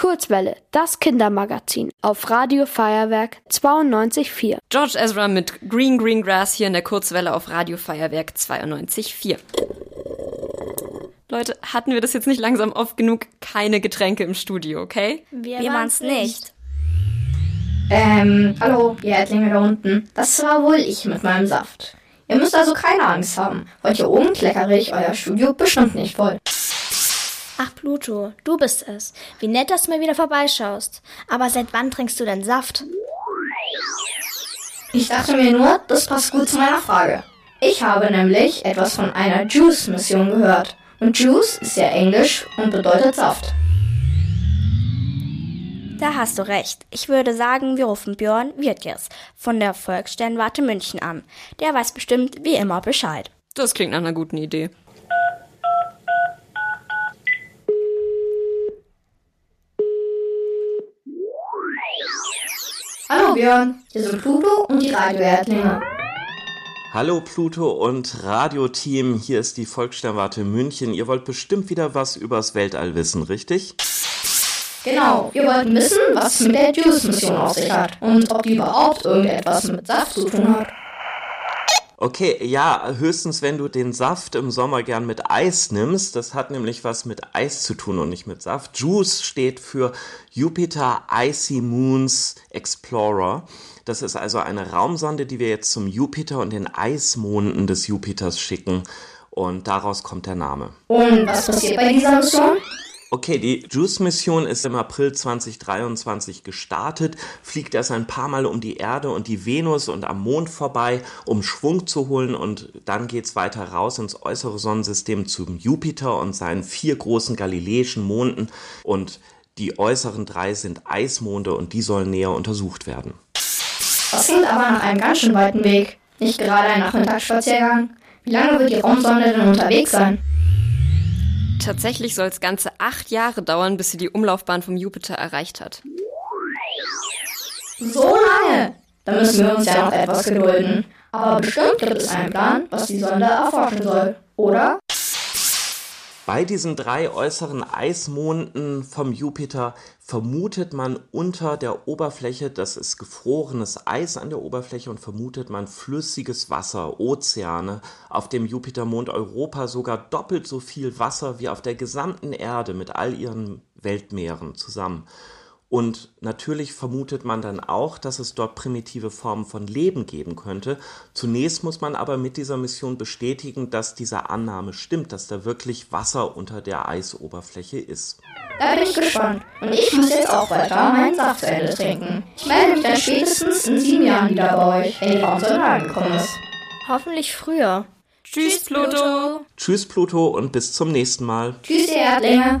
Kurzwelle, das Kindermagazin auf Radio Feuerwerk 92.4. George Ezra mit Green Green Grass hier in der Kurzwelle auf Radio Feuerwerk 92.4. Leute, hatten wir das jetzt nicht langsam oft genug? Keine Getränke im Studio, okay? Wir, wir waren's nicht. Ähm, hallo, ihr Erdlinge da unten. Das war wohl ich mit meinem Saft. Ihr müsst also keine Angst haben. Heute oben kleckere ich euer Studio bestimmt nicht voll. Ach, Pluto, du bist es. Wie nett, dass du mal wieder vorbeischaust. Aber seit wann trinkst du denn Saft? Ich dachte mir nur, das passt gut zu meiner Frage. Ich habe nämlich etwas von einer Juice-Mission gehört. Und Juice ist ja Englisch und bedeutet Saft. Da hast du recht. Ich würde sagen, wir rufen Björn Wirtjes von der Volkssternwarte München an. Der weiß bestimmt wie immer Bescheid. Das klingt nach einer guten Idee. Björn, hier sind Pluto und die Radioerdlinge. Hallo Pluto und Radioteam, hier ist die Volkssternwarte München. Ihr wollt bestimmt wieder was übers Weltall wissen, richtig? Genau, wir wollten wissen, was es mit der Juice-Mission auf sich hat und ob die überhaupt irgendetwas mit Saft zu tun hat. Okay, ja, höchstens wenn du den Saft im Sommer gern mit Eis nimmst. Das hat nämlich was mit Eis zu tun und nicht mit Saft. JUICE steht für Jupiter Icy Moons Explorer. Das ist also eine Raumsonde, die wir jetzt zum Jupiter und den Eismonden des Jupiters schicken. Und daraus kommt der Name. Und was passiert bei dieser Mission? Okay, die JUICE-Mission ist im April 2023 gestartet, fliegt erst ein paar Mal um die Erde und die Venus und am Mond vorbei, um Schwung zu holen und dann geht's weiter raus ins äußere Sonnensystem zum Jupiter und seinen vier großen galileischen Monden und die äußeren drei sind Eismonde und die sollen näher untersucht werden. Das klingt aber nach einem ganz schön weiten Weg. Nicht gerade ein Nachmittagsspaziergang. Wie lange wird die Raumsonde denn unterwegs sein? Tatsächlich soll es ganze acht Jahre dauern, bis sie die Umlaufbahn vom Jupiter erreicht hat. So lange? Da müssen wir uns ja noch etwas gedulden. Aber bestimmt gibt es einen Plan, was die Sonde erforschen soll, oder? Bei diesen drei äußeren Eismonden vom Jupiter vermutet man unter der Oberfläche, das ist gefrorenes Eis an der Oberfläche und vermutet man flüssiges Wasser, Ozeane. Auf dem Jupitermond Europa sogar doppelt so viel Wasser wie auf der gesamten Erde mit all ihren Weltmeeren zusammen. Und natürlich vermutet man dann auch, dass es dort primitive Formen von Leben geben könnte. Zunächst muss man aber mit dieser Mission bestätigen, dass diese Annahme stimmt, dass da wirklich Wasser unter der Eisoberfläche ist. Da bin ich gespannt. Und ich muss jetzt auch weiter meinen Saft zu Ende trinken. Ich melde mich dann spätestens in sieben Jahren wieder bei euch, wenn die Raumsonde angekommen ist. Hoffentlich früher. Tschüss, Pluto. Tschüss, Pluto, und bis zum nächsten Mal. Tschüss, ihr Erdlinge.